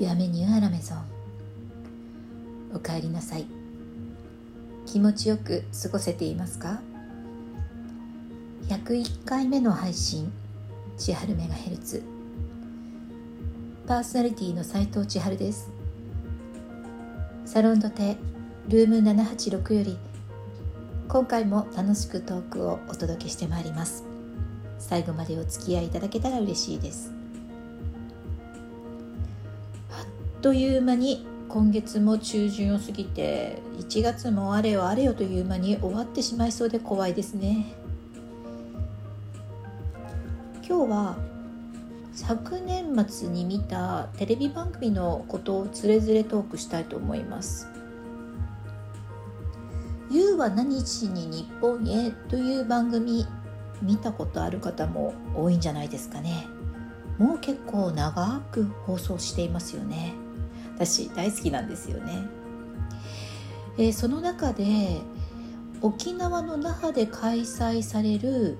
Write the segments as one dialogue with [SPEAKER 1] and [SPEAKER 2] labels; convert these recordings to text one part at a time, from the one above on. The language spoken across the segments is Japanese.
[SPEAKER 1] ビアメニューアラメゾンおかえりなさい。気持ちよく過ごせていますか？101回目の配信千春メガヘルツ。パーソナリティの斉藤千春です。サロンドテルーム786より今回も楽しくトークをお届けしてまいります。最後までお付き合いいただけたら嬉しいです。という間に今月も中旬を過ぎて1月もあれよあれよという間に終わってしまいそうで怖いですね。今日は昨年末に見たテレビ番組のことをつれづれトークしたいと思います「You は何日に日本へ」という番組見たことある方も多いんじゃないですかね。もう結構長く放送していますよね。私大好きなんですよね、えー、その中で沖縄の那覇で開催される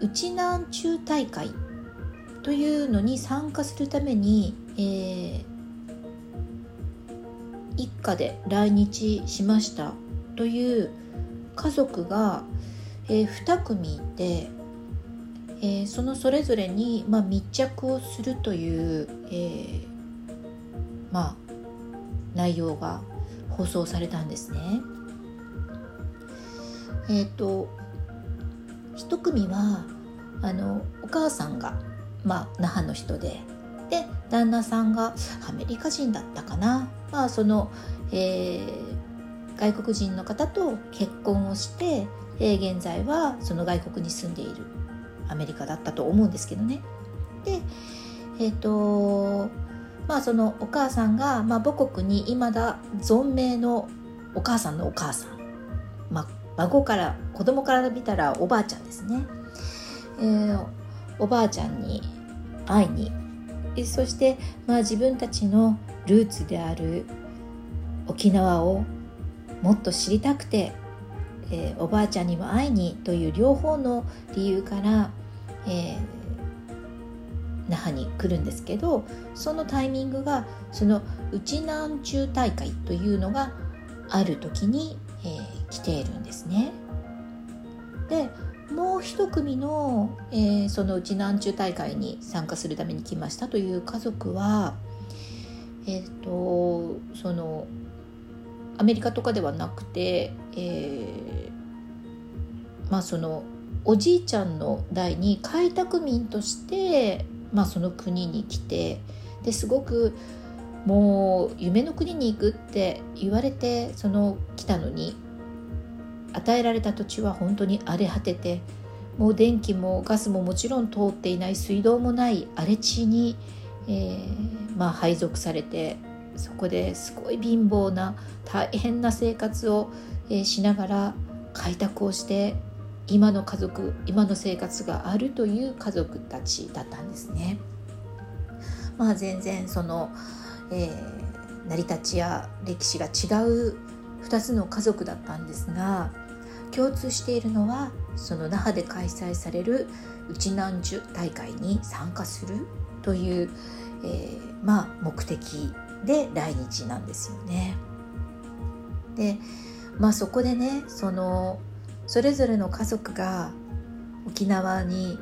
[SPEAKER 1] 内南中大会というのに参加するために、えー、一家で来日しましたという家族が、えー、2組いて、えー、そのそれぞれに、まあ、密着をするという、えー、まあ、内容が放送されたんですね。えっ、ー、と一組はあのお母さんが、まあ、那覇の人でで旦那さんがアメリカ人だったかな、まあそのえー、外国人の方と結婚をして、えー、現在はその外国に住んでいるアメリカだったと思うんですけどね。でえっ、ー、とまあそのお母さんが、まあ、母国にいまだ存命のお母さんのお母さん、まあ、孫から子供から見たらおばあちゃんですね、えー、おばあちゃんに会いに。そして、まあ、自分たちのルーツである沖縄をもっと知りたくて、えー、おばあちゃんにも会いにという両方の理由から、えー、那覇に来るんですけどそのタイミングがその内南中大会というのがある時に、えー、来ているんですね。でもう一組の、えー、その内南中大会に参加するために来ましたという家族はえっ、ー、とそのアメリカとかではなくて、えー、まあそのおじいちゃんの代に開拓民としてまあ、その国に来てですごくもう夢の国に行くって言われてその来たのに与えられた土地は本当に荒れ果ててもう電気もガスももちろん通っていない水道もない荒れ地に、えー、まあ、配属されてそこですごい貧乏な大変な生活を、えー、しながら開拓をして今の家族今の生活があるという家族たちだったんですね。まあ全然その、えー、成り立ちや歴史が違う2つの家族だったんですが共通しているのはその那覇で開催される内南樹大会に参加するという、えー、まあ目的で来日なんですよね。でまあそこでねそのそれぞれの家族が沖縄に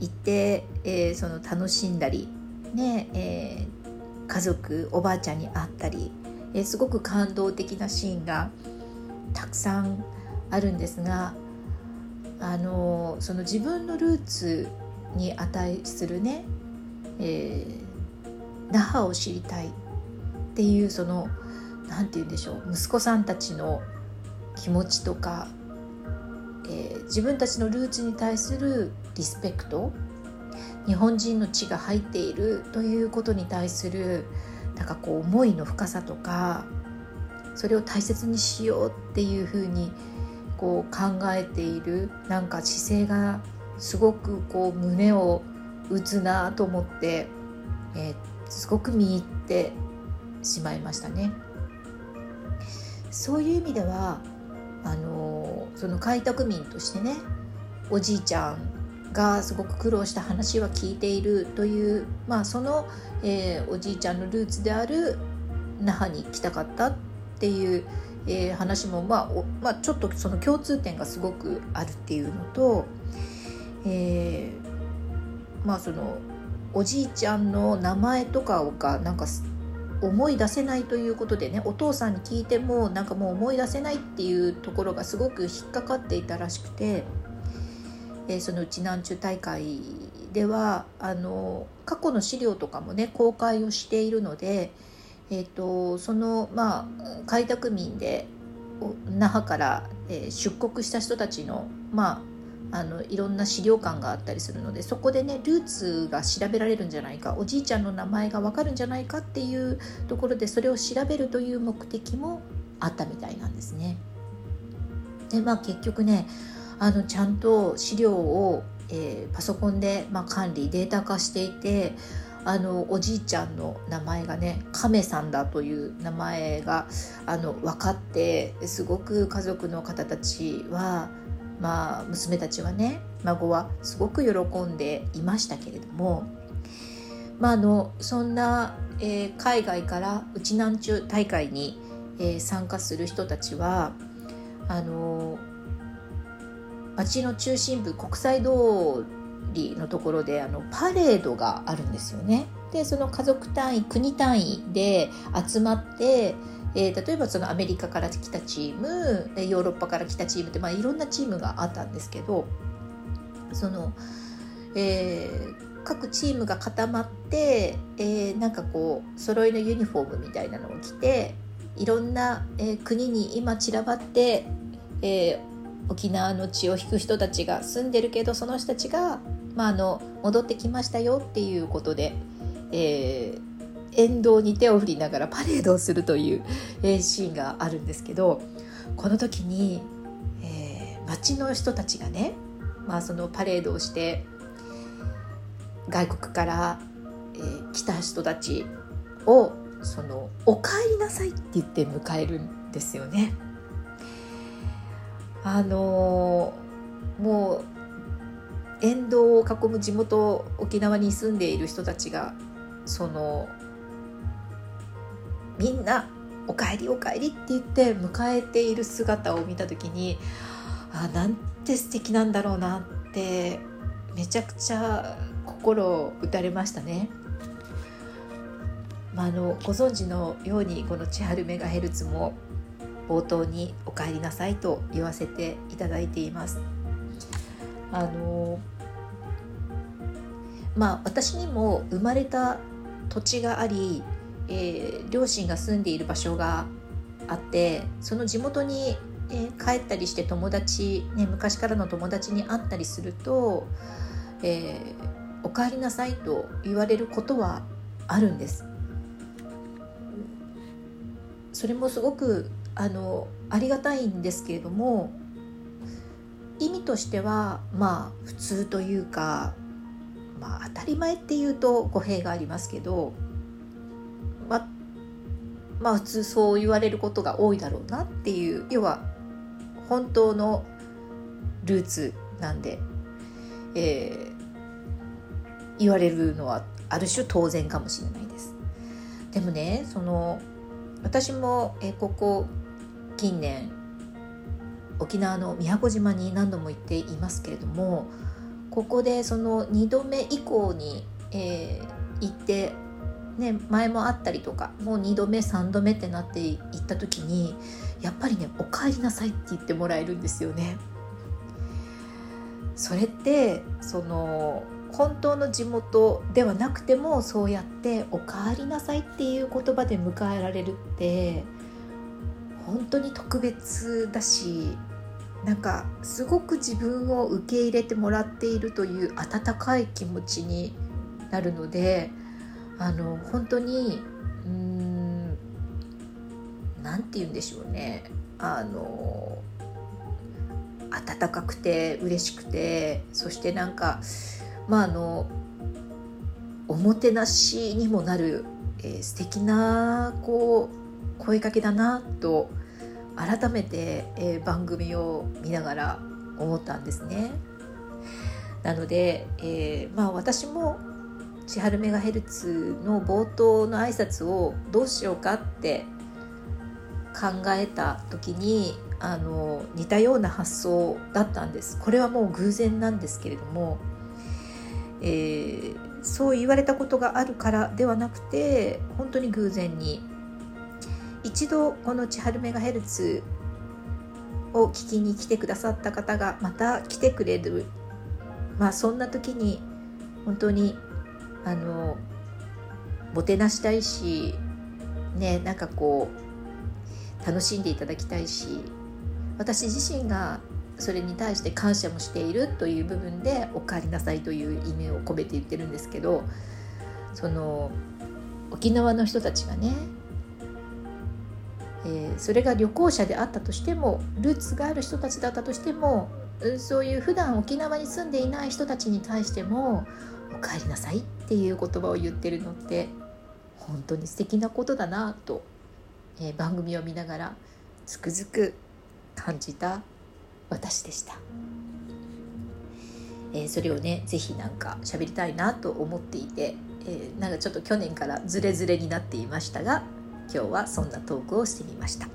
[SPEAKER 1] 行って、えー、その楽しんだり、ねえー、家族おばあちゃんに会ったり、えー、すごく感動的なシーンがたくさんあるんですが、あのその自分のルーツに値するね、え、那覇を知りたいっていうその何て言うんでしょう息子さんたちの気持ちとか、えー、自分たちのルーツに対するリスペクト日本人の血が入っているということに対するなんかこう思いの深さとかそれを大切にしようっていうふうにこう考えているなんか姿勢がすごくこう胸を打つなと思って、えー、すごく見入ってしまいましたね。そういう意味ではあのその開拓民としてねおじいちゃんがすごく苦労した話は聞いているという、まあ、その、えー、おじいちゃんのルーツである那覇に来たかったっていう、えー、話も、まあまあ、ちょっとその共通点がすごくあるっていうのと、えー、まあそのおじいちゃんの名前とかがなんか思い出せないということでねお父さんに聞いてもなんかもう思い出せないっていうところがすごく引っかかっていたらしくて、えー、そのうち南中大会ではあの過去の資料とかもね公開をしているので、えーと、そのまあ開拓民で那覇から、えー、出国した人たちのまああのいろんな資料館があったりするのでそこでねルーツが調べられるんじゃないかおじいちゃんの名前が分かるんじゃないかっていうところでそれを調べるという目的もあったみたいなんですね。でまあ結局ねあのちゃんと資料を、えー、パソコンで、まあ、管理データ化していてあのおじいちゃんの名前がね亀さんだという名前があの分かってすごく家族の方たちはまあ、娘たちはね孫はすごく喜んでいましたけれども、まあ、あのそんな、えー、海外からうちなんちゅう大会に、えー、参加する人たちはあの町の中心部国際通りのところであのパレードがあるんですよね。でその家族単位国単位で集まってえー、例えばそのアメリカから来たチームヨーロッパから来たチームって、まあ、いろんなチームがあったんですけどその、えー、各チームが固まって、えー、なんかこう揃いのユニフォームみたいなのを着ていろんな、えー、国に今散らばって、えー、沖縄の血を引く人たちが住んでるけどその人たちが、まあ、あの戻ってきましたよっていうことで、えー、沿道に手を振りながらパレードをするという、えー、シーンがあるんですけどこの時に、えー、街の人たちがね、まあ、そのパレードをして外国から、えー、来た人たちをその「おかえりなさい」って言って迎えるんですよね。あのー、もう沿道を囲む地元沖縄に住んでいる人たちがそのみんな「おかえりおかえり」って言って迎えている姿を見た時にあなんて素敵なんだろうなってめちゃくちゃ心を打たれましたね。まあ、あのご存知のようにこの「千春メガヘルツ」も冒頭に「おかえりなさい」と言わせていただいています。あのまあ私にも生まれた土地がありえー、両親が住んでいる場所があってその地元に、えー、帰ったりして友達、ね、昔からの友達に会ったりすると「えー、おかえりなさい」と言われることはあるんです。それもすごくあのありがたいんですけれども意味としてはまあ普通というか、まあ、当たり前っていうと語弊がありますけどまあ普通そう言われることが多いだろうなっていう要は本当のルーツなんで、えー、言われるのはある種当然かもしれないです。でもねその私も、えここ近年沖縄の宮古島に何度も行っていますけれどもここでその2度目以降に、えー、行ってね、前もあったりとかもう2度目3度目ってなっていった時にやっぱりね「おかえりなさい」って言ってもらえるんですよね。それってその本当の地元ではなくてもそうやって「おかえりなさい」っていう言葉で迎えられるって本当に特別だしなんかすごく自分を受け入れてもらっているという温かい気持ちになるのであの本当にうん何て言うんでしょうねあの温かくて嬉しくてそしてなんかまああのおもてなしにもなる、えー、素敵なこう声かけだなと改めて、えー、番組を見ながら思ったんですね。なので、えー、まあ私も千春メガヘルツの冒頭の挨拶をどうしようかって考えた時にあの似たような発想だったんです。これはもう偶然なんですけれども、えー、そう言われたことがあるからではなくて本当に偶然に。一度この千春メガヘルツを聞きに来てくださった方がまた来てくれる。まあそんな時に本当にあのもてなしたいしねなんかこう楽しんでいただきたいし私自身がそれに対して感謝もしているという部分で「おかえりなさい」という意味を込めて言ってるんですけどその沖縄の人たちがね、えー、それが旅行者であったとしてもルーツがある人たちだったとしてもそういう普段沖縄に住んでいない人たちに対しても「おかえりなさい」っていう言葉を言ってるのって本当に素敵なことだなと、えー、番組を見ながらつくづく感じた私でした。えー、それをね是非なんか喋りたいなと思っていて、えー、なんかちょっと去年からズレズレになっていましたが今日はそんなトークをしてみました。え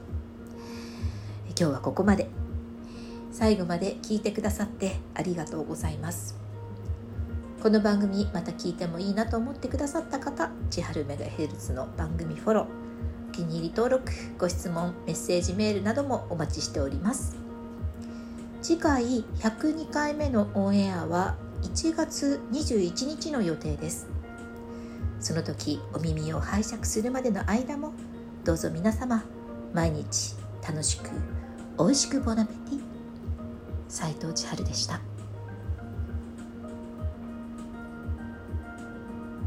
[SPEAKER 1] 今日はここまで。最後まで聞いてくださってありがとうございますこの番組また聞いてもいいなと思ってくださった方千春メガヘルツの番組フォローお気に入り登録ご質問メッセージメールなどもお待ちしております。次回102回目のオンエアは1月21日の予定です。その時お耳を拝借するまでの間もどうぞ皆様毎日楽しく美味しくボナペティ。斉藤千春でした。